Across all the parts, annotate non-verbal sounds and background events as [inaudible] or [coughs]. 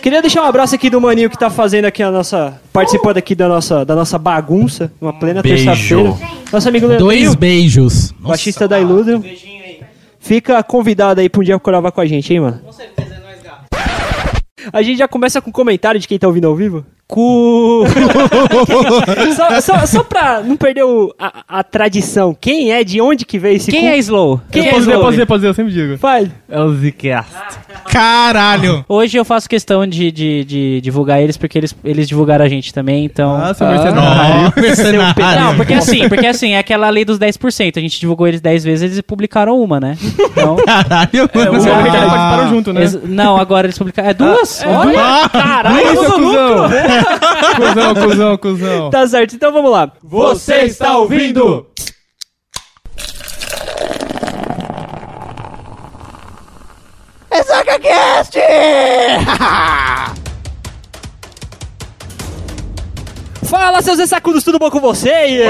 Queria deixar um abraço aqui do maninho que tá fazendo aqui a nossa. participando aqui da nossa, da nossa bagunça, uma plena Beijo. terça-feira. Nosso amigo Leandrinho, Dois beijos. Nossa. baixista da Illusion. Fica convidado aí pra um dia gravar com a gente, hein, mano? Com certeza, é nóis, gato. A gente já começa com comentário de quem tá ouvindo ao vivo? Cu. [laughs] só, só, só pra não perder o- a, a tradição, quem é, de onde que veio esse Quem cu? é Slow? Quem eu é posso dizer, Slow? posso dizer, posso dizer, eu sempre digo. Fale. É o Zcast. Caralho. Hoje eu faço questão de, de, de divulgar eles porque eles, eles divulgaram a gente também, então. Ah, seu mercenário. Nossa, mercenário. Não, porque assim, porque assim, é aquela lei dos 10%. A gente divulgou eles 10 vezes, eles publicaram uma, né? Então. Caralho, É, o mano. Zé e o Ricardo participaram junto, né? eles- não, agora eles publicaram. É duas? Olha! Ah, Caralho, Isso, eu sou cuzão. cuzão. Tá certo, então vamos lá. Você está ouvindo? Fala, seus ressacudos, tudo bom com você?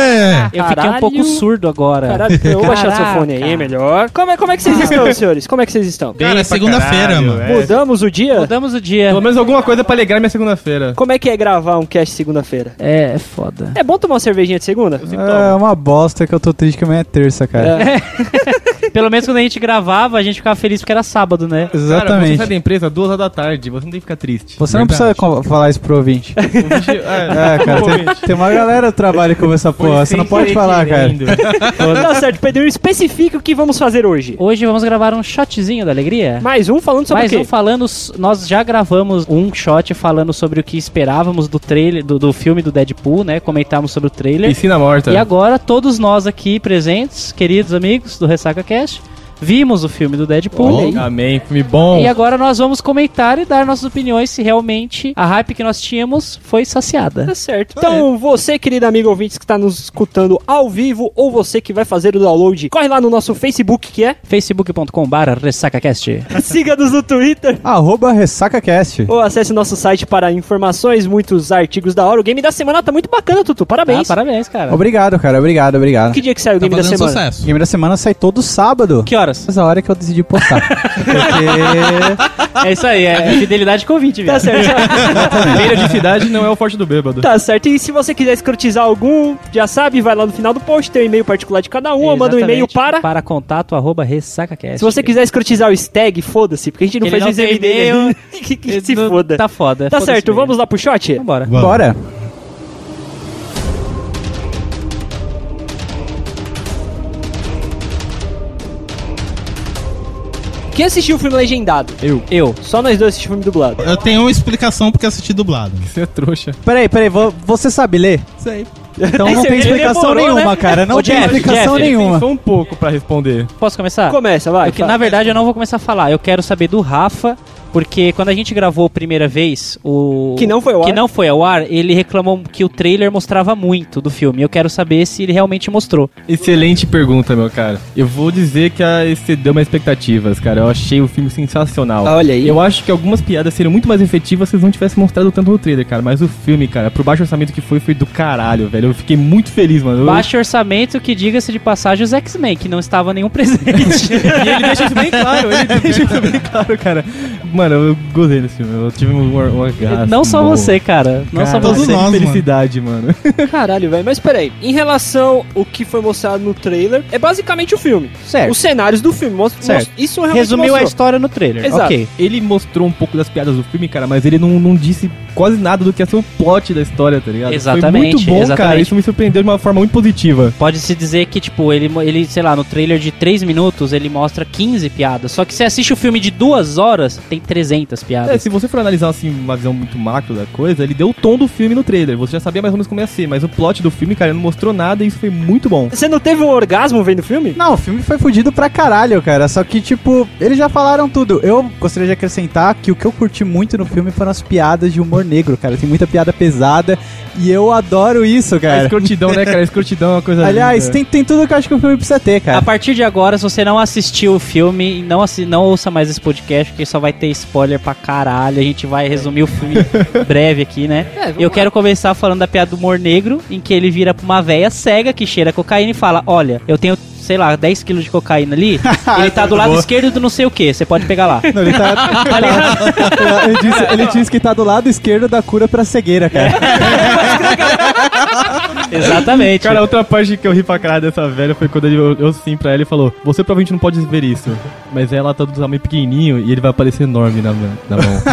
É. Eu fiquei um pouco surdo agora. Caralho, eu vou baixar seu fone aí, melhor. Como é, como é que vocês estão, senhores? Como é que vocês estão? Cara, é segunda-feira, mano. é. Mudamos o dia? Mudamos o dia. Pelo menos alguma coisa pra alegrar minha segunda-feira. Como é que é gravar um cast segunda-feira? É, é foda. É bom tomar uma cervejinha de segunda? É uma bosta que eu tô triste que amanhã é terça, cara. [laughs] Pelo menos quando a gente gravava, a gente ficava feliz porque era sábado, né? Cara, você Exatamente. sai da empresa duas horas da tarde, você não tem que ficar triste. Você não precisa falar isso pro ouvinte. [laughs] É, cara, tem, tem uma galera que trabalha com essa porra. Você não pode falar, cara. tá [laughs] certo, Pedro, especifica o que vamos fazer hoje. Hoje vamos gravar um shotzinho da alegria. Mais um falando sobre Mais o quê? um falando, nós já gravamos um shot falando sobre o que esperávamos do trailer, do, do filme do Deadpool, né? Comentamos sobre o trailer. Piscina morta. E agora, todos nós aqui presentes, queridos amigos do Ressaca Cast, wiesz? Vimos o filme do Deadpool. Amém, filme bom. E agora nós vamos comentar e dar nossas opiniões se realmente a hype que nós tínhamos foi saciada. Tá certo. Então, você, querido amigo ouvinte que está nos escutando ao vivo, ou você que vai fazer o download, corre lá no nosso Facebook, que é facebook.com.br RessacaCast. [laughs] siga-nos no Twitter, Arroba RessacaCast. ou acesse nosso site para informações, muitos artigos da hora. O game da semana tá muito bacana, Tutu. Ah, Parabéns. cara. Obrado, cara. Obrigado, obrigado. Que dia que saiu o Tá game da semana? O sucesso. game da semana sai todo sábado. Que horas? Essa hora que eu decidi postar. Porque. [laughs] É isso aí, é fidelidade com ouvinte, Tá viu? certo. Beira de cidade não é o forte do bêbado. Tá certo, e se você quiser escrotizar algum, já sabe, vai lá no final do post, tem o e-mail particular de cada um, ou manda um e-mail para. Para contato arroba ressacacast. Se você quiser escrotizar o stag, foda-se, porque a gente não Ele fez não o exame dele. que, que se foda. Tá foda. Tá foda-se certo, vamos lá pro shot? Vambora. Vamos. Bora. Quem assistiu o filme legendado? Eu. Eu. Só nós dois assistimos o filme dublado. Eu tenho uma explicação porque assisti dublado. [laughs] Você é trouxa. Peraí, peraí. vo- Você sabe ler? Sei. Então não tem explicação demorou, nenhuma, né? cara. Não Ô, tem Jeff, explicação Jeff, nenhuma. Pensou um pouco pra responder. Posso começar? Começa, vai. Porque, fala. na verdade, eu não vou começar a falar. Eu quero saber do Rafa, porque quando a gente gravou a primeira vez, o. Que não foi ao que ar. não foi ao ar, ele reclamou que o trailer mostrava muito do filme. Eu quero saber se ele realmente mostrou. Excelente pergunta, meu cara. Eu vou dizer que a excedeu minhas expectativas, cara. Eu achei o filme sensacional. Olha aí. Eu acho que algumas piadas seriam muito mais efetivas se eles não tivessem mostrado tanto no trailer, cara. Mas o filme, cara, pro baixo orçamento que foi, foi do caralho, velho. Eu fiquei muito feliz, mano. Baixo orçamento que, diga-se de passagem, os X-Men, que não estava nenhum presente. [laughs] E ele deixa isso bem claro, ele [laughs] deixa isso bem claro, cara. Mano, eu gostei desse filme. Eu tive um, um, um não só você, cara. Não só Todos você. nós, felicidade, mano. [laughs] Caralho, velho. Mas peraí, em relação ao que foi mostrado no trailer, é basicamente o filme. Certo. Os cenários do filme. Mostra, Certo. mostra- isso realmente Resumiu a mostrou. história no trailer. Exato. Ok. Ele mostrou um pouco das piadas do filme, cara, mas ele não, não disse quase nada do que ia ser o plot da história, tá ligado? Exatamente, Foi muito bom, cara. exatamente. Isso me surpreendeu de uma forma muito positiva. Pode-se dizer que, tipo, ele, ele, sei lá, no trailer de 3 minutos, ele mostra 15 piadas. Só que você assiste o filme de 2 horas, tem 300 É, piadas. se você for analisar assim uma visão muito macro da coisa, ele deu o tom do filme no trailer. Você já sabia mais ou menos como ia ser, mas o plot do filme, cara, não mostrou nada e isso foi muito bom. Você não teve um orgasmo vendo o filme? Não, o filme foi fudido pra caralho, cara. Só que, tipo, eles já falaram tudo. Eu gostaria de acrescentar que o que eu curti muito no filme foram as piadas de humor negro, cara. Tem muita piada pesada e eu adoro isso, A cara. escrotidão, né, cara? A escrotidão é uma coisa Aliás, linda. tem, tem tudo que eu acho que o filme precisa ter, A cara. partir de agora, se você não assistiu o filme, não, assi não ouça mais esse podcast, porque só vai ter spoiler pra caralho. A gente vai resumir o filme [laughs] breve aqui, né? Eu quero começar falando da piada do humor negro, em que ele vira pra uma véia cega que cheira cocaína e fala: Olha, eu tenho sei lá, 10 quilos de cocaína ali, [laughs] ele tá do lado esquerdo do não sei o que, você pode pegar lá. [laughs] Não, ele, tá, ele, disse, ele disse que tá do lado esquerdo da cura pra cegueira, cara. [laughs] Exatamente. Cara, outra parte que eu ri pra caralho dessa velha foi quando ele olhou assim pra ela e falou: Você provavelmente não pode ver isso, mas ela tá do tamanho pequenininho e ele vai aparecer enorme na, na mão. [laughs]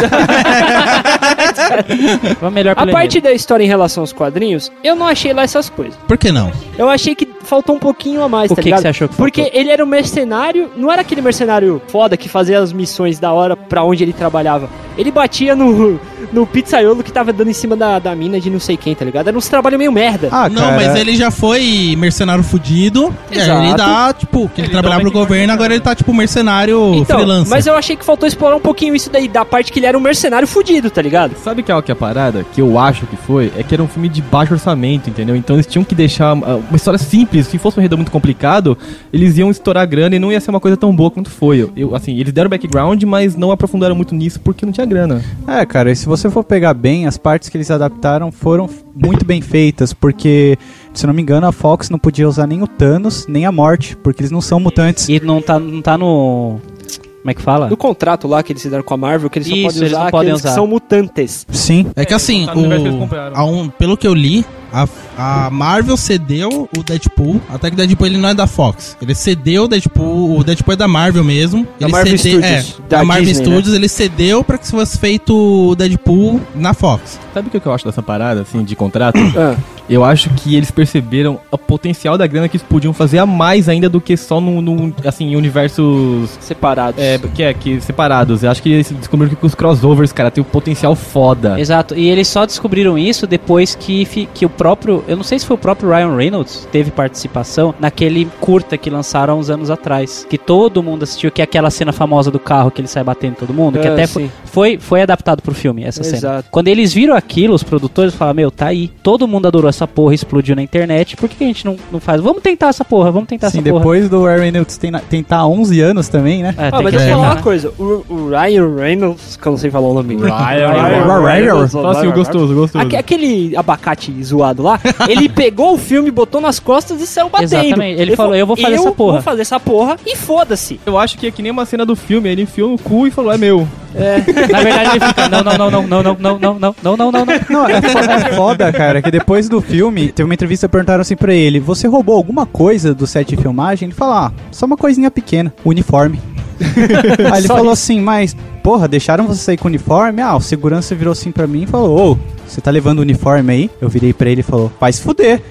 A parte da história em relação aos quadrinhos, eu não achei lá essas coisas. Por que não? Eu achei que faltou um pouquinho a mais, O tá que que ligado? você achou que Porque faltou? ele era um mercenário, não era aquele mercenário foda que fazia as missões da hora pra onde ele trabalhava. Ele batia no, no pizzaiolo que tava dando em cima da, da mina de não sei quem, tá ligado? Era uns trabalhos meio merda. Ah, não, cara, mas ele já foi mercenário fudido. E aí Exato. ele dá, tipo, que ele, Ele trabalhava pro governo, agora ele tá, tipo, mercenário então, freelancer. mas eu achei que faltou explorar um pouquinho isso daí, da parte que ele era um mercenário fudido, tá ligado? Sabe que é o que é a parada? Que eu acho que foi? É que era um filme de baixo orçamento, entendeu? Então eles tinham que deixar ah, uma história simples. Se fosse um enredo muito complicado, eles iam estourar grana e não ia ser uma coisa tão boa quanto foi. Eu, assim, eles deram background, mas não aprofundaram muito nisso porque não tinha grana. É, cara, e se você for pegar bem, as partes que eles adaptaram foram muito bem feitas, porque, se não me engano, a Fox não podia usar nem o Thanos, nem a Morte, porque eles não são mutantes. E não tá, não tá no. Como é que fala? No contrato lá que eles fizeram com a Marvel, que eles só Isso, podem eles usar não podem aqueles que usar. são mutantes. Sim. É que assim, que eles o, um- pelo que eu li, a, a Marvel cedeu o Deadpool, até que o Deadpool ele não é da Fox. Ele cedeu o Deadpool, o Deadpool é da Marvel mesmo. Da ele Marvel cede- Studios, É, da da, Marvel Disney, né? Studios, ele cedeu pra que fosse feito o Deadpool na Fox. Sabe o que eu acho dessa parada, assim, de contrato? [coughs] Ah, Eu acho que eles perceberam o potencial da grana que eles podiam fazer a mais ainda do que só no, no assim, em universos separados. é, que é, que separados. Eu acho que eles descobriram que os crossovers, cara, tem um potencial foda. Exato, e eles só descobriram isso depois que, que o próprio. Eu não sei se foi o próprio Ryan Reynolds teve participação naquele curta que lançaram há uns anos atrás. Que todo mundo assistiu, que é aquela cena famosa do carro que ele sai batendo todo mundo. Que Ah, até foi, foi, foi adaptado pro filme, essa cena. Exato. Quando eles viram aquilo, os produtores falaram: Meu, tá aí. Todo mundo adorou essa porra, explodiu na internet. Por que, que a gente não, não faz? Vamos tentar essa porra, vamos tentar Sim, essa porra. depois do Ryan Reynolds tentar 11 anos também, né? É, Ah, mas que eu falar uma coisa. O, o Ryan Reynolds, que eu não sei falar o nome. Reynolds. Fala assim, o gostoso, gostoso. Aque- aquele abacate zoado lá, ele pegou o filme, botou nas costas e saiu batendo. Exatamente. Ele falou, "Eu vou fazer essa porra." vou fazer essa porra e foda-se. Eu acho que é que nem uma cena do filme, ele enfiou no cu e falou, é meu. Na verdade, ele fica: Não, não, não, não, não, não, não, não, não, não, não, não, não. Não, é, fo- é foda, cara, que depois do filme, teve uma entrevista perguntaram assim pra ele: Você roubou alguma coisa do set de filmagem? Ele falou: Ah, só uma coisinha pequena, uniforme. Aí ele Só falou isso. assim: Mas, porra, deixaram você sair com o uniforme? Ah, o segurança virou assim pra mim e falou: Ô, você tá levando o uniforme aí? Eu virei pra ele e falou: Vai se fuder.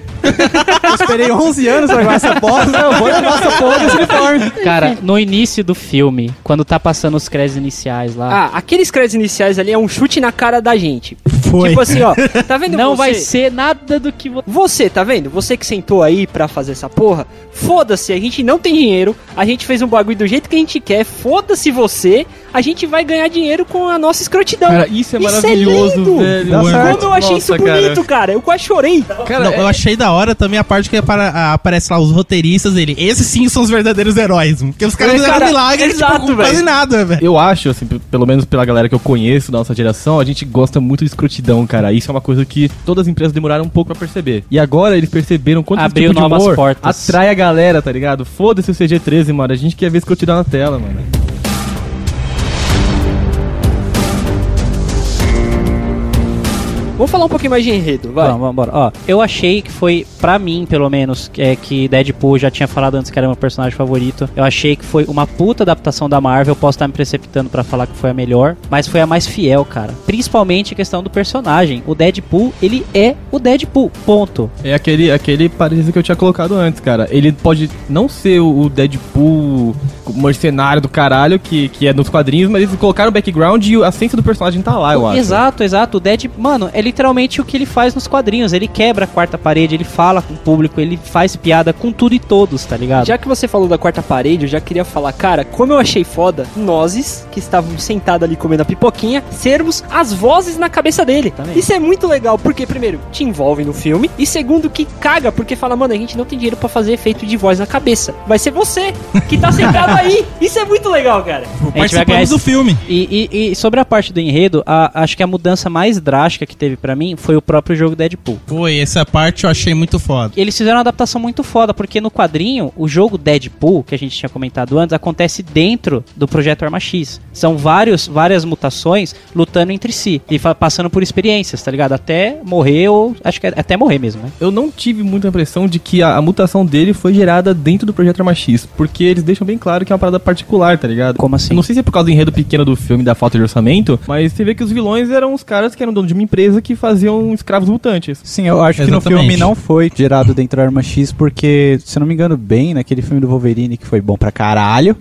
eu [laughs] esperei 11 anos pra levar essa bosta, eu vou levar essa porra desse uniforme. Cara, no início do filme, quando tá passando os créditos iniciais lá, Ah, aqueles créditos iniciais ali é um chute na cara da gente. Foi. Tipo assim, ó, tá vendo não você? vai ser nada do que você. Você, tá vendo? Você que sentou aí pra fazer essa porra, foda-se, a gente não tem dinheiro, a gente fez um bagulho do jeito que a gente quer, foda-se você, a gente vai ganhar dinheiro com a nossa escrotidão. Cara, isso é Isso é maravilhoso, lindo. velho. Como eu achei isso Nossa, bonito, cara. Eu quase chorei. Cara, Não, é- eu achei da hora também a parte que aparece lá os roteiristas dele. Esses sim são os verdadeiros heróis. Porque os caras É, fizeram cara, milagre, exato, tipo, quase velho. nada, velho. Eu acho, assim, pelo menos pela galera que eu conheço da nossa geração, a gente gosta muito de escrotidão, cara. Isso é uma coisa que todas as empresas demoraram um pouco pra perceber. E agora eles perceberam quanto esse Abriu tipo de novas humor portas. atrai a galera, tá ligado? Foda-se o CG-13, mano. A gente quer ver escrotidão na tela, mano. Vamos falar um pouquinho mais de enredo, vai. Vamos, vamos embora. Ó, eu achei que foi, pra mim, pelo menos, é, que Deadpool já tinha falado antes que era meu personagem favorito. Eu achei que foi uma puta adaptação da Marvel. Posso estar me precipitando pra falar que foi a melhor, mas foi a mais fiel, cara. Principalmente a questão do personagem. O Deadpool, ele é o Deadpool. Ponto. É aquele, aquele parecido que eu tinha colocado antes, cara. Ele pode não ser o Deadpool mercenário do caralho, que, que é nos quadrinhos, mas eles colocaram o background e a essência do personagem tá lá, eu acho. Exato, exato. O Dead, mano, é literalmente o que ele faz nos quadrinhos. Ele quebra a quarta parede, ele fala com o público, ele faz piada com tudo e todos, tá ligado? Já que você falou da quarta parede, eu já queria falar, cara, como eu achei foda, nós, que estávamos sentados ali comendo a pipoquinha, sermos as vozes na cabeça dele. Também. Isso é muito legal, porque, primeiro, te envolve no filme, e segundo, que caga, porque fala, mano, a gente não tem dinheiro pra fazer efeito de voz na cabeça. Vai ser você que tá sentado aí. [laughs] Isso é muito legal, cara. Participamos do filme. E, e- e sobre a parte do enredo, a- acho que a mudança mais drástica que teve pra mim foi o próprio jogo Deadpool. Foi, essa parte eu achei muito muito foda. Eles fizeram uma adaptação muito foda, porque no quadrinho, o jogo Deadpool, que a gente tinha comentado antes, acontece dentro do projeto Arma X. São vários, várias mutações lutando entre si e passando por experiências, tá ligado? Até morrer ou. Acho que é até morrer mesmo, né? Eu não tive muita impressão de que a, a mutação dele foi gerada dentro do projeto Arma X, porque eles deixam bem claro que é uma parada particular, tá ligado? Como assim? Eu não sei se é por causa do enredo pequeno do filme, da falta de orçamento, mas você vê que os vilões eram os caras que eram donos de uma empresa que faziam escravos mutantes. Sim, eu acho que no Exatamente. filme não foi gerado dentro da Arma X, porque, se eu não me engano bem, naquele filme do Wolverine que foi bom pra caralho,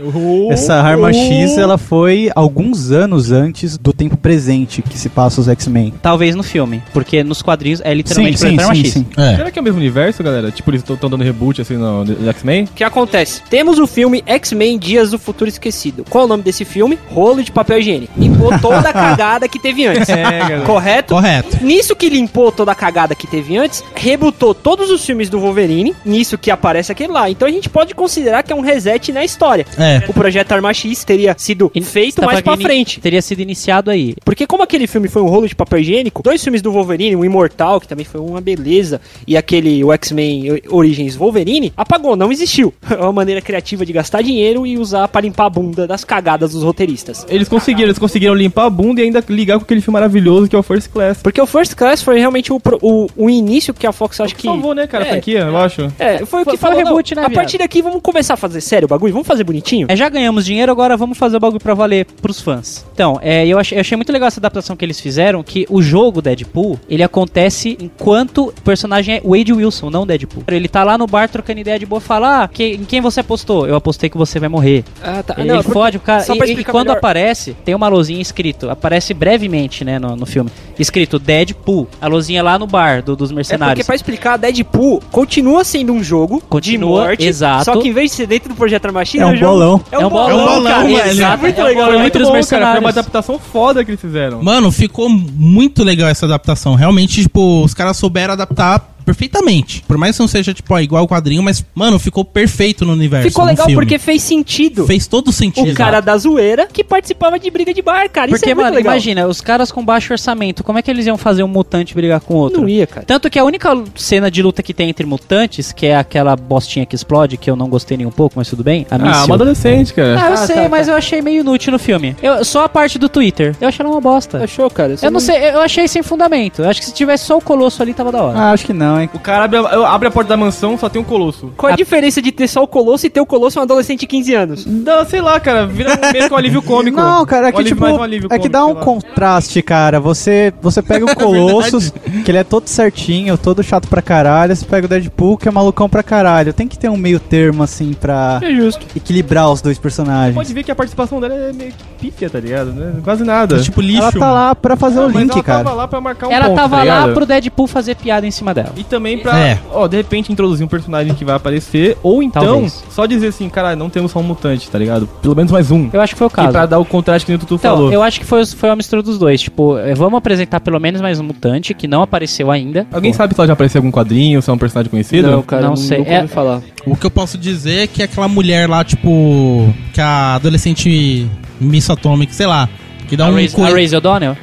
essa Arma X ela foi alguns anos antes do tempo presente que se passa os X-Men. Talvez no filme, porque nos quadrinhos é literalmente sim, sim, Arma sim, X. sim. É. Será que é o mesmo universo, galera? Tipo, eles estão dando reboot assim no, no X-Men? O que acontece? Temos o filme X-Men Dias do Futuro Esquecido. Qual é o nome desse filme? Rolo de papel higiênico. Limpou toda a [laughs] cagada que teve antes. É, galera. Correto? Correto. Nisso que limpou toda a cagada que teve antes, rebutou todos os filmes do Wolverine, nisso que aparece aquele lá. Então a gente pode considerar que é um reset na história. É. O projeto Arma X teria sido feito Tá mais pra frente. Teria sido iniciado aí. Porque como aquele filme foi um rolo de papel higiênico, dois filmes do Wolverine, o Imortal, que também foi uma beleza, e aquele o X-Men Origins Wolverine, apagou, não existiu. [laughs] É uma maneira criativa de gastar dinheiro e usar pra limpar a bunda das cagadas dos roteiristas. Eles conseguiram, eles conseguiram limpar a bunda e ainda ligar com aquele filme maravilhoso que é o First Class. Porque o First Class foi realmente o, o, o início que a Fox acho que... Né, cara, a É. franquia, eu acho. É, foi o que foi falou. o não, reboot, né, A viado? partir daqui vamos começar a fazer sério o bagulho, vamos fazer bonitinho. É, já ganhamos dinheiro, agora vamos fazer o bagulho pra valer pros fãs. Então, é, eu, achei, eu achei muito legal essa adaptação que eles fizeram, que o jogo Deadpool, ele acontece enquanto o personagem é Wade Wilson, não Deadpool. Ele tá lá no bar trocando ideia de boa, fala, ah, que, em quem você apostou? Eu apostei que você vai morrer. Ah, tá. ele fode o cara. só E, e quando melhor. aparece, tem uma luzinha escrito, aparece brevemente, né, no, no filme, escrito Deadpool. A luzinha lá no bar do- dos É porque mercenários. pra explicar, Deadpool continua sendo um jogo Continua, de morte, exato. só que em vez de ser dentro do Projeto Arma X, É um jogo- bolão. É um É um bolão, bolão, cara. velho. Isso é Exato, muito é um legal. bolão entre Muito bom, cara, foi uma adaptação foda que eles fizeram. Mano, ficou muito legal essa adaptação. Realmente, tipo, os caras souberam adaptar perfeitamente. Por mais que não seja, tipo, ó, igual o quadrinho, mas, mano, ficou perfeito no universo. Ficou no legal filme. porque fez sentido. Fez todo sentido. O cara da zoeira que participava de briga de bar, cara. Isso Porque, é muito mano, legal. imagina, os caras com baixo orçamento, como é que eles iam fazer um mutante brigar com outro? Não ia, cara. Tanto que a única cena de luta que tem entre mutantes, que é aquela bostinha que explode, que eu não gostei nem um pouco, mas tudo bem. A Ah, uma adolescente, cara. Ah, eu Ah, sei, tá, mas eu achei meio inútil no filme. Eu, só a parte do Twitter. Eu achei ela uma bosta. Achou, cara? Eu não sei, eu achei sem fundamento. Eu acho que se tivesse só o Colosso ali, tava da hora. Ah, acho que não, hein. O cara abre a, abre a porta da mansão, só tem um colosso. Qual é a diferença de ter só o Colosso e ter o Colosso um adolescente de 15 anos? Dá, sei lá, cara, vira um meio que um alívio cômico. Não, cara, é que alívio- tipo, um alívio é que cômico, dá um contraste, cara. Você, você pega o [laughs] Colossus, que ele é todo certinho, todo chato pra caralho. Você pega o Deadpool, que é malucão pra caralho. Tem que ter um meio termo, assim, pra É justo. equilibrar os dois personagens. Pode ver que a participação dela é meio que pífia, tá ligado? Né? Quase nada. É tipo lixo. Ela tá lá pra fazer Ah, o link, ela cara. tava lá pra marcar um ela ponto, tava tá lá pro Deadpool fazer piada em cima dela. E também pra, É. ó, de repente introduzir um personagem que vai aparecer, ou então Talvez. só dizer assim, cara, não temos só um mutante, tá ligado? Pelo menos mais um. Eu acho que foi o E caso. pra dar o contraste que o Tutu Então, falou. eu acho que foi, foi uma mistura dos dois. Tipo, eh, vamos apresentar pelo menos mais um mutante que não apareceu ainda. Alguém sabe se ela já apareceu em algum quadrinho, se é um personagem conhecido? Não, cara, Não não sei. nunca É- falar. O que eu posso dizer é que aquela mulher lá, tipo. Que a adolescente Miss Atomic, sei lá. Que dá a um. Raze, coi- a Raze O'Donnell?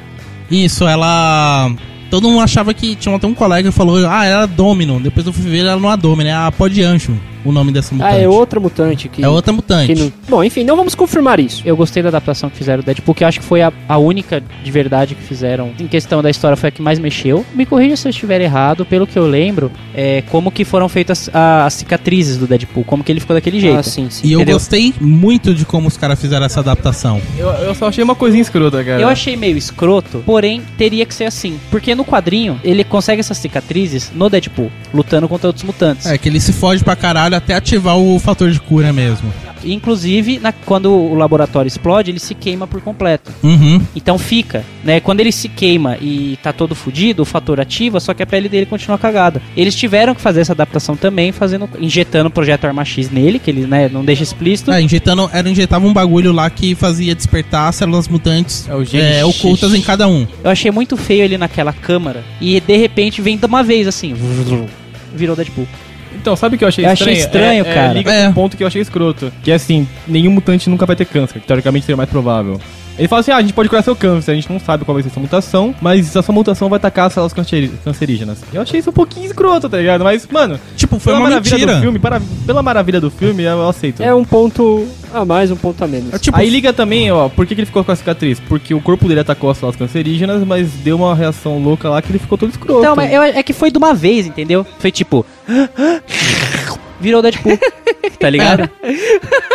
Isso, ela. Todo mundo achava que. Tinha até um colega que falou, ah, ela é Domino. Depois eu fui ver, ela não é Domino, é a Podiancho, o nome dessa mutante. Ah, é outra mutante que. É outra mutante. que não- Bom, enfim, não vamos confirmar isso. Eu gostei da adaptação que fizeram do Deadpool, que eu acho que foi a, a única de verdade que fizeram. Em questão da história, foi a que mais mexeu. Me corrija se eu estiver errado, pelo que eu lembro, é como que foram feitas a- as cicatrizes do Deadpool, como que ele ficou daquele jeito. Ah, sim, sim. E eu Entendeu? gostei muito de como os caras fizeram essa adaptação. Eu, eu só achei uma coisinha escrota, cara. Eu achei meio escroto, porém teria que ser assim. Porque no quadrinho, ele consegue essas cicatrizes no Deadpool, lutando contra outros mutantes. É, que ele se foge pra caralho até ativar o fator de cura mesmo. Inclusive, na- quando o laboratório explode, ele se queima por completo. Uhum. Então fica, né? Quando ele se queima e tá todo fudido, o fator ativa, só que a pele dele continua cagada. Eles tiveram que fazer essa adaptação também, fazendo, injetando o projeto Arma X nele, que ele né, não deixa explícito. É, injetando, era injetava um bagulho lá que fazia despertar células mutantes É é, ocultas em cada um. Eu achei muito feio ele naquela câmara e de repente vem de uma vez assim, [laughs] virou Deadpool. Então, sabe o que eu achei Eu achei estranho? estranho, é, cara. É, liga É. um ponto que eu achei escroto. Que é assim, nenhum mutante nunca vai ter câncer, que teoricamente seria mais provável. Ele fala assim: ah, a gente pode curar seu câncer, a gente não sabe qual vai ser sua mutação, mas a sua mutação vai atacar as células cancerígenas. Eu achei isso um pouquinho escroto, tá ligado? Mas, mano, Tipo, foi pela uma maravilha mentira. do filme, para, pela maravilha do filme, eu, eu aceito. É um ponto a mais, um ponto a menos. É tipo, Aí liga também, ó, por que, que ele ficou com a cicatriz? Porque o corpo dele atacou as células cancerígenas, mas deu uma reação louca lá que ele ficou todo escroto. Então, mas eu- é que foi de uma vez, entendeu? Foi tipo. Virou Deadpool. [laughs] tá ligado?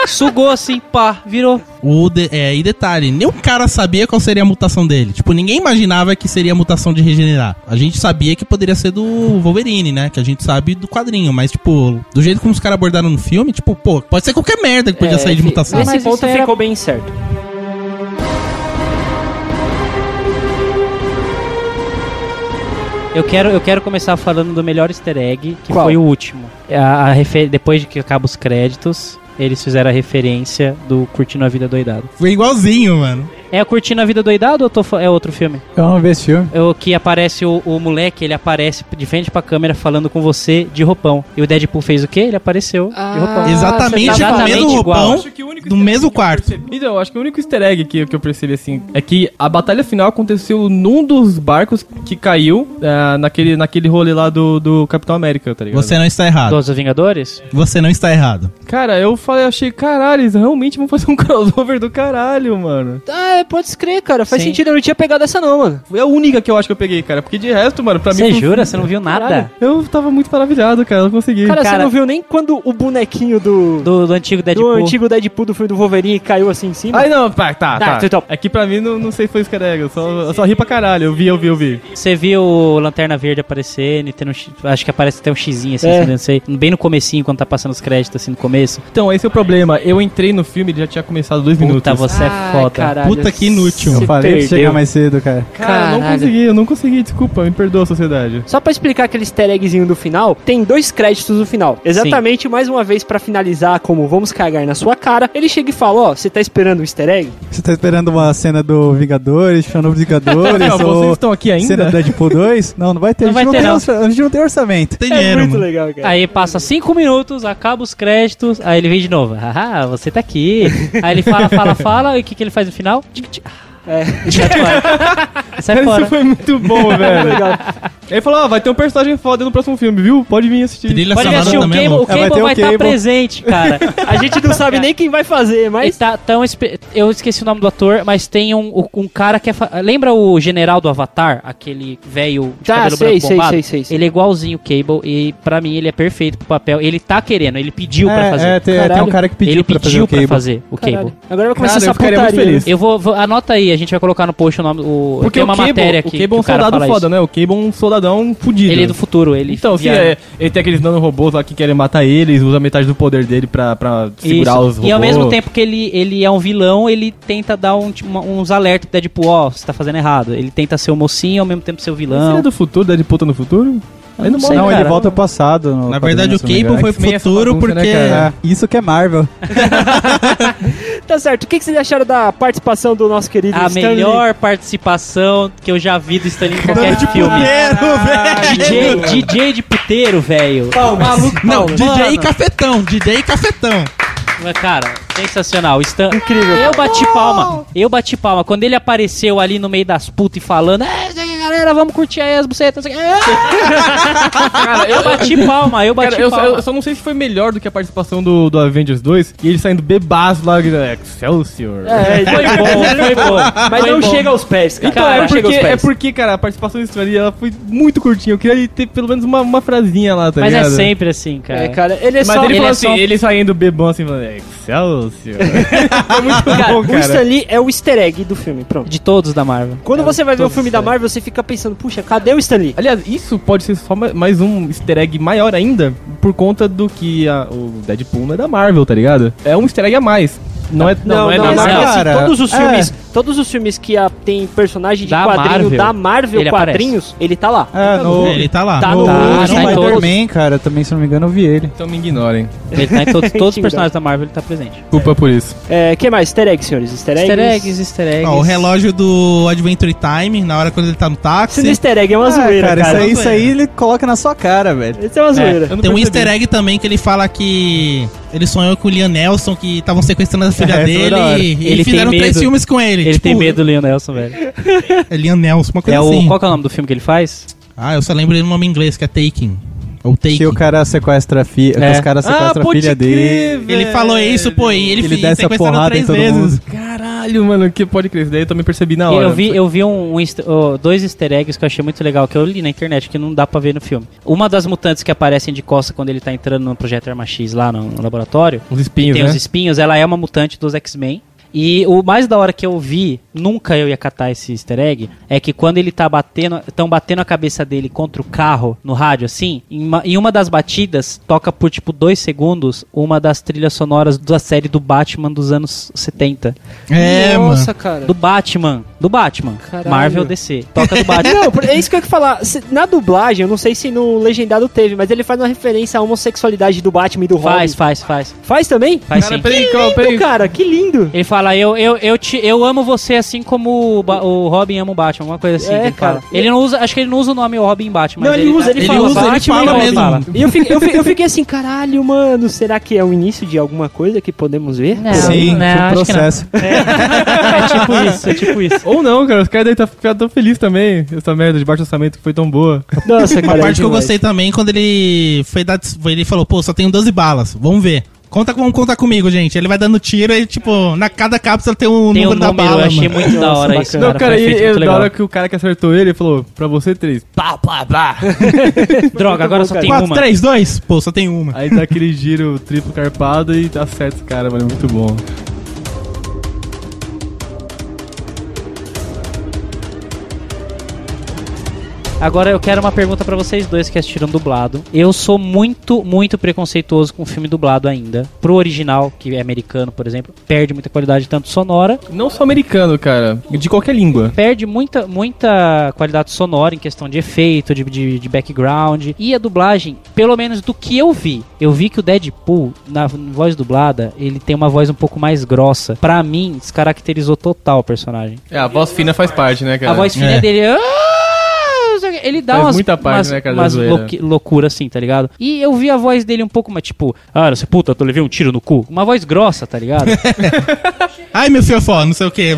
Sugou assim, pá, virou. o de- é, e detalhe, nenhum cara sabia qual seria a mutação dele. Tipo, ninguém imaginava que seria a mutação de regenerar. A gente sabia que poderia ser do Wolverine, né? Que a gente sabe do quadrinho. Mas, tipo, do jeito como os caras abordaram no filme, tipo, pô, pode ser qualquer merda que podia É, sair de mutação. Nesse ponto era- ficou bem certo. Eu quero, eu quero começar falando do melhor easter egg, que Qual? foi o último. A, a refer- Depois de que acaba os créditos, eles fizeram a referência do Curtindo a Vida Doidado. Foi igualzinho, mano. É o Curtindo a Vida Doidado ou tô é outro filme? Eu não vi esse filme. É o que aparece o, o moleque, ele aparece de frente pra câmera falando com você de roupão. E o Deadpool fez o quê? Ele apareceu Ah, de roupão. Exatamente tá com o exatamente igual. roupão Acho que o único do easter mesmo eu quarto. percebi- Então, eu acho que o único easter egg que, que eu percebi assim é que a batalha final aconteceu num dos barcos que caiu ah, naquele, naquele rolê lá do, do Capitão América, tá ligado? Você não está errado. Dos Vingadores? Você não está errado. Cara, eu falei, achei, caralho, eles realmente vão fazer um [laughs] crossover do caralho, mano. Ah, pode crer, cara. Faz Sim. sentido. Eu não tinha pegado essa não, mano. Foi a única que eu acho que eu peguei, cara. Porque de resto, mano, pra mim. Você jura? Você não viu nada? Caralho. Eu tava muito maravilhado, cara. Eu consegui. Cara, Cara- você não viu nem quando o bonequinho do... Do, do antigo Do Deadpool. antigo Deadpool do filme do Wolverine caiu assim em cima? Ai, não, pá, tá, Tá, tá. então. É que pra mim, não, não sei se foi easter egg. Eu só, eu só ri pra caralho. Eu vi, eu vi, eu vi. Você viu o Lanterna Verde aparecendo e tendo um X- Acho que aparece até um xizinho assim, É. não sei. Bem no comecinho, quando tá passando os créditos, assim, no começo. Então, esse é o problema. Eu entrei no filme, ele já tinha começado dois minutos. Puta, você é Ai, foda. caralho, Puta que inútil. Eu falei pra perdeu. chegar mais cedo, cara. Cara, eu não consegui, eu não consegui. Desculpa, me perdoa, sociedade. Só pra explicar aquele easter eggzinho do final, tem dois créditos no final. Exatamente, mais uma vez pra finalizar como vamos cagar na sua cara, ele chega e fala, ó, você tá esperando o easter egg? Você tá esperando uma cena do Vingadores, chamando Vingadores, [laughs] Ó, vocês ou estão aqui ainda? cena do Deadpool 2? Não, não vai ter. Não a, gente vai ter, tem não. orça- a gente não tem orçamento. Tem é dinheiro, muito mano. legal, cara. Aí passa cinco minutos, acaba os créditos, aí ele vem de novo. Ah, você tá aqui. aí ele fala, fala, fala, e o que, que ele faz no final? Tic, tic. É. [laughs] Sai fora. Sai Cara, fora. isso foi muito bom, [laughs] velho. Ele falou, ó, vai ter um personagem foda no próximo filme, viu? Pode vir assistir. Trilha Pode assistir, o é Cable, o louca. É, vai Cable o vai estar Cable. presente, cara. A gente não sabe [laughs] nem quem vai fazer, Mas tá tão espe- eu esqueci o nome do ator, mas tem um, um cara que é. fa- Lembra o general do Avatar? Aquele velho de Tá, cabelo sei, branco sei, bombado? sei, sei, sei. Ele é igualzinho o Cable e pra mim ele é perfeito pro papel. Ele tá querendo, ele pediu pra É, fazer. é, tem, tem um cara que pediu ele pra fazer pediu o pra Cable. fazer o Cable. Caralho. Agora vai começar Cara, eu essa muito putaria. feliz. Eu vou, vou- Anota aí, a gente vai colocar no post o nome. O, Porque tem o uma Cable, matéria o aqui. Cable é um o soldado foda, isso. né? O Cable é um soldadão fudido. Ele é do futuro, ele. Então, viaja. é, ele tem aqueles nanorobôs lá que querem matar eles, usa metade do poder dele pra, pra segurar Isso. os robôs. E ao mesmo tempo que ele, ele é um vilão, ele tenta dar um, tipo, uma- uns alertas pro Deadpool, ó, você tá fazendo errado. Ele tenta ser o mocinho ao mesmo tempo ser o Mas ele vilão. é do futuro, Deadpool tá no futuro? Aí não sei, Não, ele volta ao passado. no Na verdade, o Cable foi pro é futuro bagunça, porque... né? É, isso que é Marvel. [laughs] Tá certo, o que, que vocês acharam da participação do nosso querido A Stanley? melhor participação que eu já vi do Stanley em qualquer de filme. puteiro, DJ, DJ de puteiro, velho. Maluco, Não. DJ Cafetão, DJ Cafetão. Cara, sensacional. Stan... Incrível, Eu bati palma. Eu bati palma. Quando ele apareceu ali no meio das putas e falando, é, galera, vamos curtir aí as bucetas. o quê." [laughs] Cara, Eu bati palma, eu bati Cara, eu, só- palma. eu só não sei se foi melhor do que a participação do, do Avengers 2 e ele saindo bebaço lá, Excelsior. É, [laughs] Foi bom, foi bom. mas Foi não bom. chega aos pés, cara. Então, Cara, é, porque, é porque, cara, a participação do Stanley ela foi muito curtinha. Eu queria ter pelo menos uma, uma frasinha lá, tá Mas é ligado? sempre assim, cara. É, cara, ele é Mas só... ele ele falou é assim, só- ele saindo bebão assim, falando, Excelsior. foi [laughs] muito Cara, bom, o cara. Stan Lee é o easter egg do filme, pronto. De todos da Marvel. Quando você vai ver o filme da easter Marvel, você fica pensando, puxa, cadê o Stan Lee? Aliás, isso pode ser só ma- mais um easter egg maior ainda, por conta do que a- o Deadpool não é da Marvel, tá ligado? É um easter egg a mais. Não é, não, não é da mas Marvel. assim, Cara, todos os é. filmes, todos os filmes que a, tem personagem de Da quadrinho Marvel, da Marvel ele quadrinhos, ele tá lá. É, no, Ele tá lá. Tá no no- tá Spider-Man, cara, também, se não me engano, eu vi ele. Então me ignorem. Ele tá em todos, [laughs] todos os personagens da Marvel, ele tá presente. Desculpa por isso. É, que mais? Easter eggs, senhores? Easter eggs? Easter eggs, easter eggs. Ó, o relógio do Adventure Time, na hora quando ele tá no Esse táxi. easter egg é uma Ah, zoeira, cara, cara. isso aí, isso aí ele coloca na sua cara, velho. Esse é uma zoeira. Não Tem um easter egg também que ele fala que Ele sonhou com o Liam Nelson, que estavam sequestrando a filha [laughs] É, hora. dele. E Ele tem fizeram três medo. filmes com ele. Ele tipo, tem medo do Leon Nelson, velho. [laughs] É Liam Nelson, uma coisa É o, assim. qual que é o nome do filme que ele faz? Ah, eu só lembro ele no nome em inglês, que é Taking. Ou Taking. Que o cara sequestra a filha. É. Os caras sequestram a filha dele. Ele falou isso, pô, e ele, Ele desce a porrada em três todo vezes. mundo. Caralho, mano, que pode crer. Isso daí eu também percebi na hora. Eu vi, eu vi um, um oh, dois easter eggs que eu achei muito legal, que eu li na internet, que não dá pra ver no filme. Uma das mutantes que aparecem de costa quando ele tá entrando no Projeto Arma X lá no, no laboratório, Uns espinhos, tem né? os espinhos, ela é uma mutante dos X-Men. E o mais da hora que eu vi, nunca eu ia catar esse easter egg, é que quando ele tá batendo, estão batendo a cabeça dele contra o carro no rádio assim, em uma, em uma das batidas toca por tipo dois segundos uma das trilhas sonoras da série do Batman dos anos 70. É, Nossa, mano. cara. Do Batman, do Batman. Caralho. Marvel DC. Toca do Batman. [laughs] Não, é isso que eu ia falar. Na dublagem, eu não sei se no legendado teve, mas ele faz uma referência à homossexualidade do Batman e do faz, Robin. faz, faz. Faz também? Faz Cara, sim. peraí, Que lindo, peraí. cara, que lindo. Ele fala, eu, eu, eu, te, eu amo você assim como o, Ba- o Robin ama o Batman, uma coisa assim. É, que ele, cara. fala. ele não usa, acho que ele não usa o nome Robin Batman. Não, mas ele usa, ele ele fala usa, ele Batman fala e Robin. mesmo. Fala. E eu fiquei, eu, eu fiquei assim, caralho, mano, será que é o início de alguma coisa que podemos ver? Não, Sim, não, foi um acho que não. processo. É tipo isso, é tipo isso. Ou não, cara. Os caras devem estar ficando tão felizes também. Essa merda de baixo orçamento que foi tão boa. Nossa, [laughs] Uma cara, é parte que eu gostei também quando ele foi dar. Ele falou, pô, só tenho 12 balas, vamos ver. Conta, vamos contar comigo, gente. Ele vai dando tiro e, tipo, na cada cápsula tem um Tem um número da número, bala. eu achei mano. muito da hora isso, não, cara. cara, foi e, e da hora que o cara que acertou ele, ele falou, pra você três. Pá, pá, pá. [laughs] Droga, agora só tem 4, uma. 3, 2? Pô, só tem uma. Aí dá aquele giro triplo carpado e acerta os caras, mano. é Muito bom. Agora eu quero uma pergunta pra vocês dois que assistiram dublado. Eu sou muito, muito preconceituoso com filme dublado ainda. Pro original, que é americano, por exemplo, perde muita qualidade tanto sonora, Não só americano, cara. De qualquer língua. perde muita, muita qualidade sonora em questão de efeito, de, de, de background. E a dublagem, pelo menos do que eu vi, eu vi que o Deadpool, na voz dublada, ele tem uma voz um pouco mais grossa. Pra mim, descaracterizou total o personagem. É, a voz fina faz parte, né, cara? A voz fina É. dele. "Ah", Ele dá Faz umas, muita parte, umas, né, cara, umas loucura assim, tá ligado? E eu vi a voz dele um pouco mais tipo, ah, você puta, tu levei um tiro no cu. Uma voz grossa, tá ligado? [laughs] Ai, meu fiofó, não sei o quê.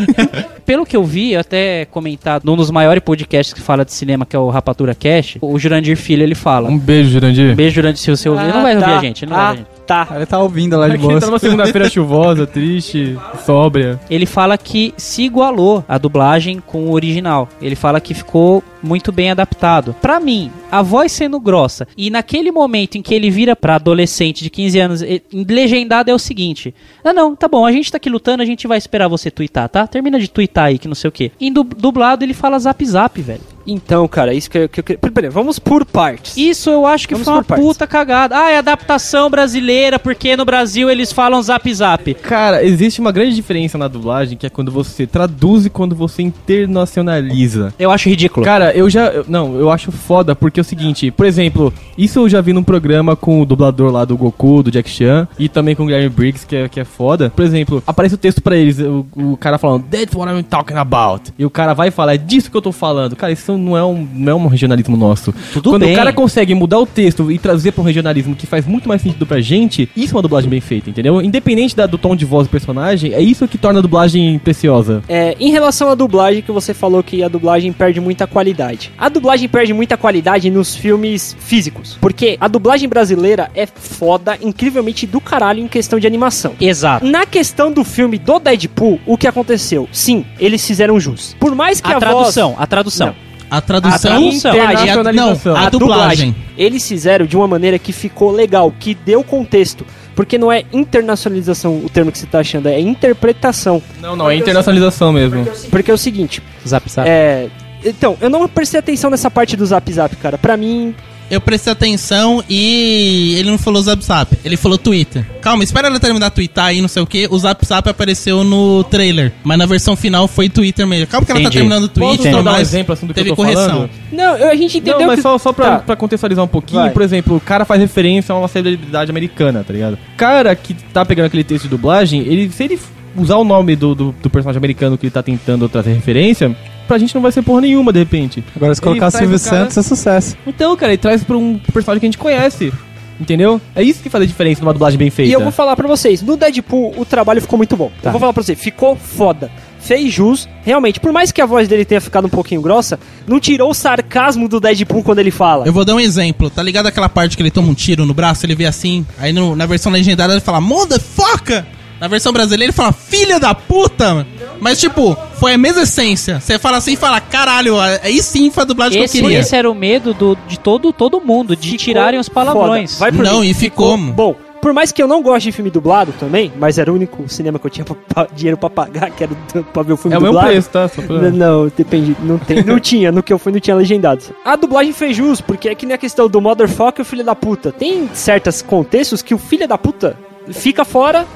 [laughs] Pelo que eu vi, eu até comentado num dos maiores podcasts que fala de cinema, que é o Rapatura Cast, o Jurandir Filho, ele fala. Um beijo, Jurandir. Beijo, Jurandir, se você ouvir. ele não vai ouvir tá. a gente, ele não vai ah, ouvir a gente. Tá. Ele tá ouvindo lá de boa. tá numa segunda-feira [laughs] chuvosa, triste, sóbria. Ele fala que se igualou a dublagem com o original. Ele fala que ficou muito bem adaptado. Pra mim, a voz sendo grossa e naquele momento em que ele vira pra adolescente de 15 anos, legendado é o seguinte: Ah, não, tá bom, a gente tá aqui lutando, a gente vai esperar você twittar, tá? Termina de twittar aí, que não sei o quê. Em du- dublado, ele fala zap zap, velho. Então, cara, isso que eu, que eu queria. Peraí, vamos por partes. Isso eu acho que Vamos foi uma partes. puta cagada. Ah, é adaptação brasileira, porque no Brasil eles falam zap zap. Cara, existe uma grande diferença na dublagem, que é quando você traduz e quando você internacionaliza. Eu acho ridículo. Cara, eu já. eu- não, eu acho foda, porque é o seguinte, por exemplo, isso eu já vi num programa com o dublador lá do Goku, do Jack Chan, e também com o Guilherme Briggs, que é, que é foda. Por exemplo, aparece o texto pra eles, o, o cara falando, That's what I'm talking about. E o cara vai falar, é disso que eu tô falando. Cara, isso não é um, não é um regionalismo nosso. Tudo Quando bem. o cara consegue mudar o texto e trazer pra um regionalismo que faz muito mais sentido pra gente, isso é uma dublagem bem feita, entendeu? Independente da- do tom de voz do personagem, é isso que torna a dublagem preciosa. É, em relação à dublagem, que você falou que a dublagem perde muita qualidade. A dublagem perde muita qualidade nos filmes físicos. Porque a dublagem brasileira é foda, incrivelmente do caralho em questão de animação. Exato. Na questão do filme do Deadpool, o que aconteceu? Sim, eles fizeram jus. Por mais que a, A tradução, a tradução. Não. A tradução, A tradução. a, não, a, a dublagem. eles fizeram de uma maneira que ficou legal, que deu contexto. Porque não é internacionalização o termo que você tá achando, é interpretação. Não, não, é internacionalização mesmo. Porque é o seguinte, Zap zap. é. Então, eu não prestei atenção nessa parte do Zap Zap, cara. Pra mim, Eu prestei atenção e ele não falou Zap Zap, ele falou Twitter. Calma, espera ela terminar de twittar aí, não sei o que. O Zap Zap apareceu no trailer, mas na versão final foi Twitter mesmo. Calma que ela tá Entendi. terminando o Posso Twitter, só dar um mas exemplo assim do que teve eu tô correção. falando? Não, eu- a gente entendeu Não, mas que... só, só pra, Tá. pra contextualizar um pouquinho, Vai. por exemplo, o cara faz referência a uma celebridade americana, tá ligado? O cara que tá pegando aquele texto de dublagem, ele, se ele usar o nome do, do, do personagem americano que ele tá tentando trazer referência, pra gente não vai ser porra nenhuma, de repente. Agora se colocar Silvio cara- Santos é sucesso. Então, cara, ele traz pra um personagem que a gente conhece. Entendeu? É isso que faz a diferença numa dublagem bem feita. E eu vou falar pra vocês, no Deadpool o trabalho ficou muito bom. Tá. Eu vou falar pra você, ficou foda. Fez jus, realmente, por mais que a voz dele tenha ficado um pouquinho grossa, não tirou o sarcasmo do Deadpool quando ele fala. Eu vou dar um exemplo. Tá ligado aquela parte que ele toma um tiro no braço, ele vê assim, aí no- na versão legendada ele fala, motherfucker! Na versão brasileira ele fala, filha da puta! Mas tipo, foi a mesma essência. Você fala assim e fala, caralho, aí sim foi a dublagem Esse, que eu queria. esse era o medo do, de todo, todo mundo, de Ficou tirarem os palavrões. foda. Vai por Não, mim, e ficou. Bom, por mais que eu não goste de filme dublado também, mas era o único cinema que eu tinha [laughs] pra- pra- dinheiro pra pagar, que era pra ver o filme É o mesmo dublado. preço, tá? Só pra- Não, depende. Não, tem, não tinha, no que eu fui não tinha legendados. A dublagem fez jus, porque é que nem a questão do motherfucker e o filho da puta. Tem certos contextos que o filho da puta fica fora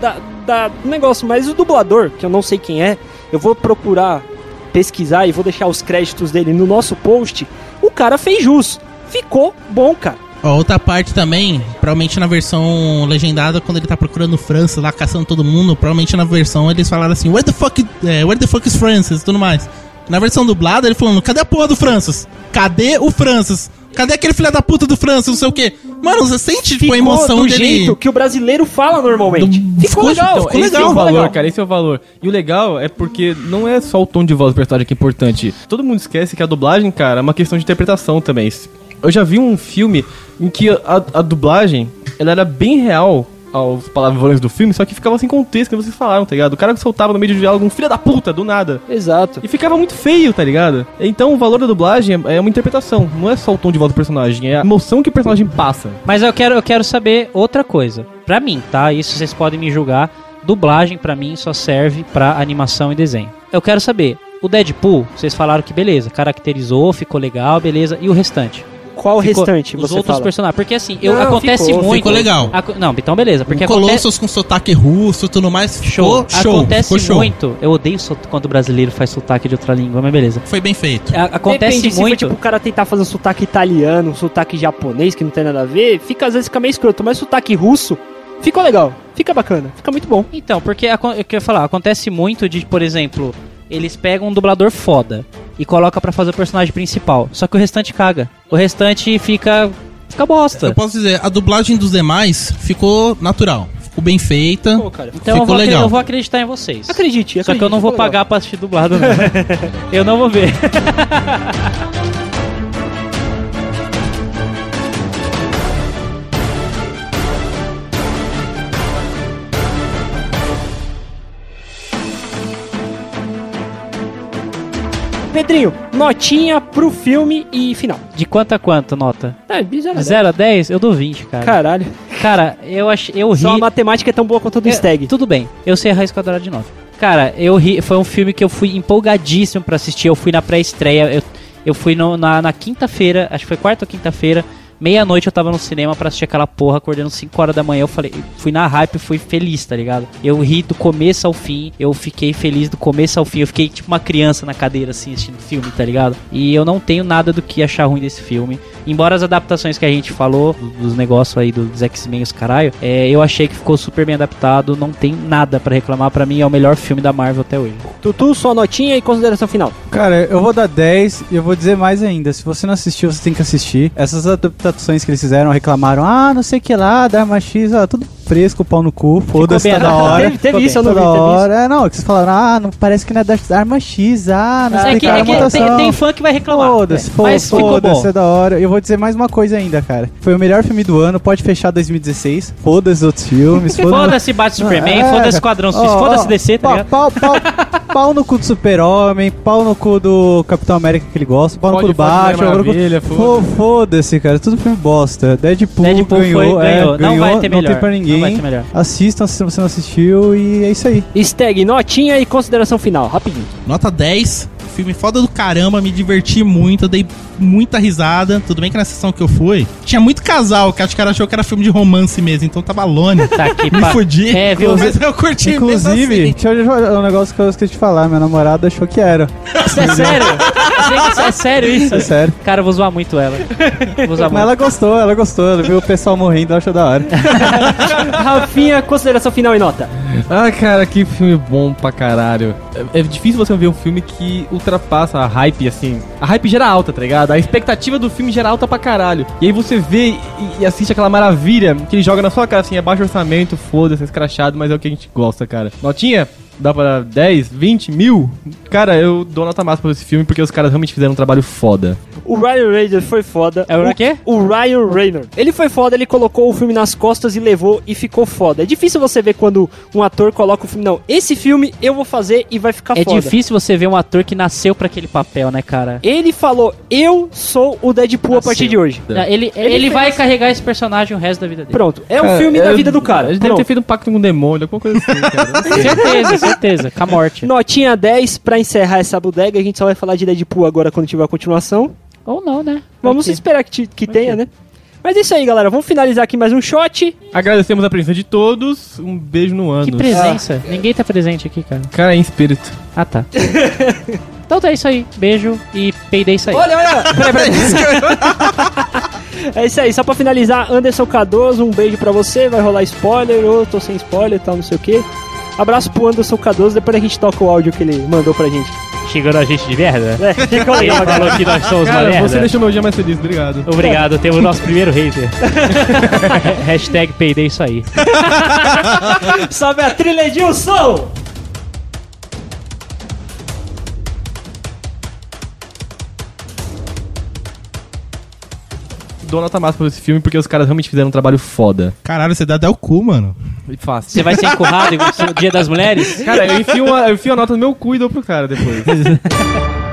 da, da- negócio, mas o dublador, que eu não sei quem é, eu vou procurar pesquisar e vou deixar os créditos dele no nosso post. O cara fez jus. Ficou bom, cara. Ó, outra parte também, provavelmente na versão legendada, quando ele tá procurando França lá, caçando todo mundo, provavelmente na versão eles falaram assim, where the fuck, é, where the fuck is Francis e tudo mais. Na versão dublada, ele falando, cadê a porra do Francis? Cadê o Francis? Cadê aquele filho da puta do Francis, não sei o quê? Mano, você sente, tipo, a emoção do dele... jeito que o brasileiro fala normalmente. Do- Ficou ficou- legal, então, ficou esse legal. é o valor, legal. cara, esse é o valor. E o legal é porque não é só o tom de voz do personagem que é importante. Todo mundo esquece que a dublagem, cara, é uma questão de interpretação também. Eu já vi um filme em que a, a dublagem, ela era bem real aos palavrões do filme, só que ficava sem contexto, que vocês falaram, tá ligado? O cara soltava no meio do diálogo um filho da puta, do nada. Exato. E ficava muito feio, tá ligado? Então o valor da dublagem é é uma interpretação, não é só o tom de voz do personagem, é a emoção que o personagem passa. Mas eu quero, eu quero saber outra coisa. Pra mim, tá? Isso vocês podem me julgar. Dublagem, pra mim, só serve pra animação e desenho. Eu quero saber, o Deadpool, vocês falaram que beleza, caracterizou, ficou legal, beleza. E o restante? Qual o Ficou- restante Os você outros fala? personagens. Porque assim, eu, Não, acontece ficou, muito. ficou legal. Aco- não, então beleza. Porque Um acontece. Colossus com sotaque russo e tudo mais. Show. Ficou show. Acontece ficou show. muito. Eu odeio so- quando o brasileiro faz sotaque de outra língua, mas beleza. Foi bem feito. A- acontece Depende, se for, muito. tipo, o cara tentar fazer um sotaque italiano, um sotaque japonês, que não tem nada a ver, fica, às vezes fica meio escroto, mas sotaque russo, ficou legal, fica bacana, fica muito bom. Então, porque eu queria falar, acontece muito de, por exemplo, eles pegam um dublador foda e coloca pra fazer o personagem principal. Só que o restante caga. O restante fica. fica bosta. Eu posso dizer, a dublagem dos demais ficou natural. Ficou bem feita. Pô, cara. Então eu ficou vou, acre- legal. eu vou acreditar em vocês. Acredite, acredite. Só que eu não vou legal. pagar pra assistir dublado, não. [laughs] eu não vou ver. [laughs] Pedrinho, notinha pro filme e final. De quanto a quanto, nota? É. De 0 a 10? Eu dou 20, cara. Caralho. Cara, eu ach... eu ri. Só a matemática é tão boa quanto a do É, Stag. Tudo bem, eu sei a raiz quadrada de 9. Cara, eu ri, foi um filme que eu fui empolgadíssimo pra assistir. Eu fui na pré-estreia, eu, eu fui no- na, na quinta-feira, acho que foi quarta ou quinta-feira. Meia-noite eu tava no cinema pra assistir aquela porra, acordando 5 horas da manhã. Eu falei, fui na hype, fui feliz, tá ligado? Eu ri do começo ao fim, eu fiquei feliz do começo ao fim. Eu fiquei tipo uma criança na cadeira, assim, assistindo filme, tá ligado? E eu não tenho nada do que achar ruim desse filme. Embora as adaptações que a gente falou, do- dos negócios aí dos X-Men e os caralho, é, eu achei que ficou super bem adaptado. Não tem nada pra reclamar. Pra mim é o melhor filme da Marvel até hoje. Tutu, sua notinha e consideração final. Cara, eu vou dar 10 e eu vou dizer mais ainda. Se você não assistiu, você tem que assistir. Essas adaptações que eles fizeram, reclamaram, ah, não sei o que lá, Dharma X, ah, tudo fresco, pau no cu, foda-se, bem tá hora. Teve- teve isso, eu não vi, teve hora. É, não, que vocês falaram, ah, não parece que não é da Arma X, ah, não É que, é que tem, tem fã que vai reclamar. Foda-se, É, foda-se, é da hora. Eu vou dizer mais uma coisa ainda, cara. Foi o melhor filme do ano, pode fechar 2016. Foda-se os outros filmes. [laughs] Foda-se Bate Superman, É, foda-se Esquadrão Suicida, ó, foda-se ó, DC, tá ó, ligado? Pau, pau, [laughs] pau no cu do Super-Homem, pau no cu do Capitão América que ele gosta, pau no cu do Batman. Foda-se, cara, tudo filme bosta. Deadpool, Deadpool foi- ganhou, é, ganhou. Não ganhou, vai ter não melhor, tem pra não ninguém. vai ter melhor. Assistam se você não assistiu e é isso aí. Stag, notinha e consideração final, rapidinho. Nota 10. Filme foda do caramba, me diverti muito, dei muita risada. Tudo bem que na sessão que eu fui, tinha muito casal, que acho que era achou que era filme de romance mesmo, então tava lone. Tá aqui, [laughs] Me fudi. É, viu? Mas eu curti mesmo Inclusive, assim. eu falar um negócio que eu esqueci de falar. Minha namorada achou que era. Isso é sério? Gente, é sério isso? É sério. Cara, eu vou zoar muito ela. Vou zoar Mas muito. ela gostou, ela gostou. Ela viu o pessoal morrendo, ela achou da hora. [laughs] Rafinha, consideração final e nota. Ah, cara, que filme bom pra caralho. É, é difícil você ver um filme que ultrapassa a hype, assim. A hype gera alta, tá ligado? A expectativa do filme gera alta pra caralho. E aí você vê e, e assiste aquela maravilha que ele joga na sua cara, assim, é baixo orçamento, foda-se, é escrachado, mas é o que a gente gosta, cara. Notinha? Dá pra 10, 20 mil? Cara, eu dou nota máxima pra esse filme porque os caras realmente fizeram um trabalho foda. O Ryan Reynolds foi foda. É o quê? O Ryan Reynolds. Ele foi foda, ele colocou o filme nas costas e levou e ficou foda. É difícil você ver quando um ator coloca o filme. Não, esse filme eu vou fazer e vai ficar É foda. difícil você ver um ator que nasceu pra aquele papel, né, cara? Ele falou: Eu sou o Deadpool a partir de hoje. Não, Ele, ele, Ele vai fez- carregar esse personagem o resto da vida dele. Pronto. É o Cara, filme da eu- vida do cara. A gente deve ter feito um pacto com um demônio, alguma coisa assim, cara. [laughs] Certeza, certeza. Com a morte. Notinha 10 pra encerrar essa bodega. A gente só vai falar de Deadpool agora quando tiver a continuação. Ou não, né? Vamos Aqui. esperar que, ti- que tenha, né? Mas é isso aí, galera. Vamos finalizar aqui mais um shot. Agradecemos a presença de todos. Um beijo no ano. Que presença. Ninguém tá presente aqui, cara. Cara, é em espírito. Ah, tá. [laughs] então tá isso aí. Beijo e peidei isso aí. Olha, olha. [laughs] Peraí, peraí. [laughs] É isso aí, só pra finalizar, Anderson Cardoso, um beijo pra você, vai rolar spoiler, ou tô sem spoiler e tal, não sei o que. Abraço pro Anderson Cardoso, depois a gente toca o áudio que ele mandou pra gente. Chegando a gente de merda? É, [laughs] fica legal, falou que nós somos uma Cara, merda. você deixou meu dia mais feliz, obrigado. Obrigado, temos o nosso primeiro hater. [laughs] [laughs] Hashtag peidei isso aí. Sobe a trilha, Edilson! Dou nota máxima pra esse filme porque os caras realmente fizeram um trabalho foda. Caralho, você dá até o cu, mano. E fácil. Você vai ser empurrado igual no Dia das Mulheres? Cara, eu enfio, uma, eu enfio a nota no meu cu e dou pro cara depois. [laughs]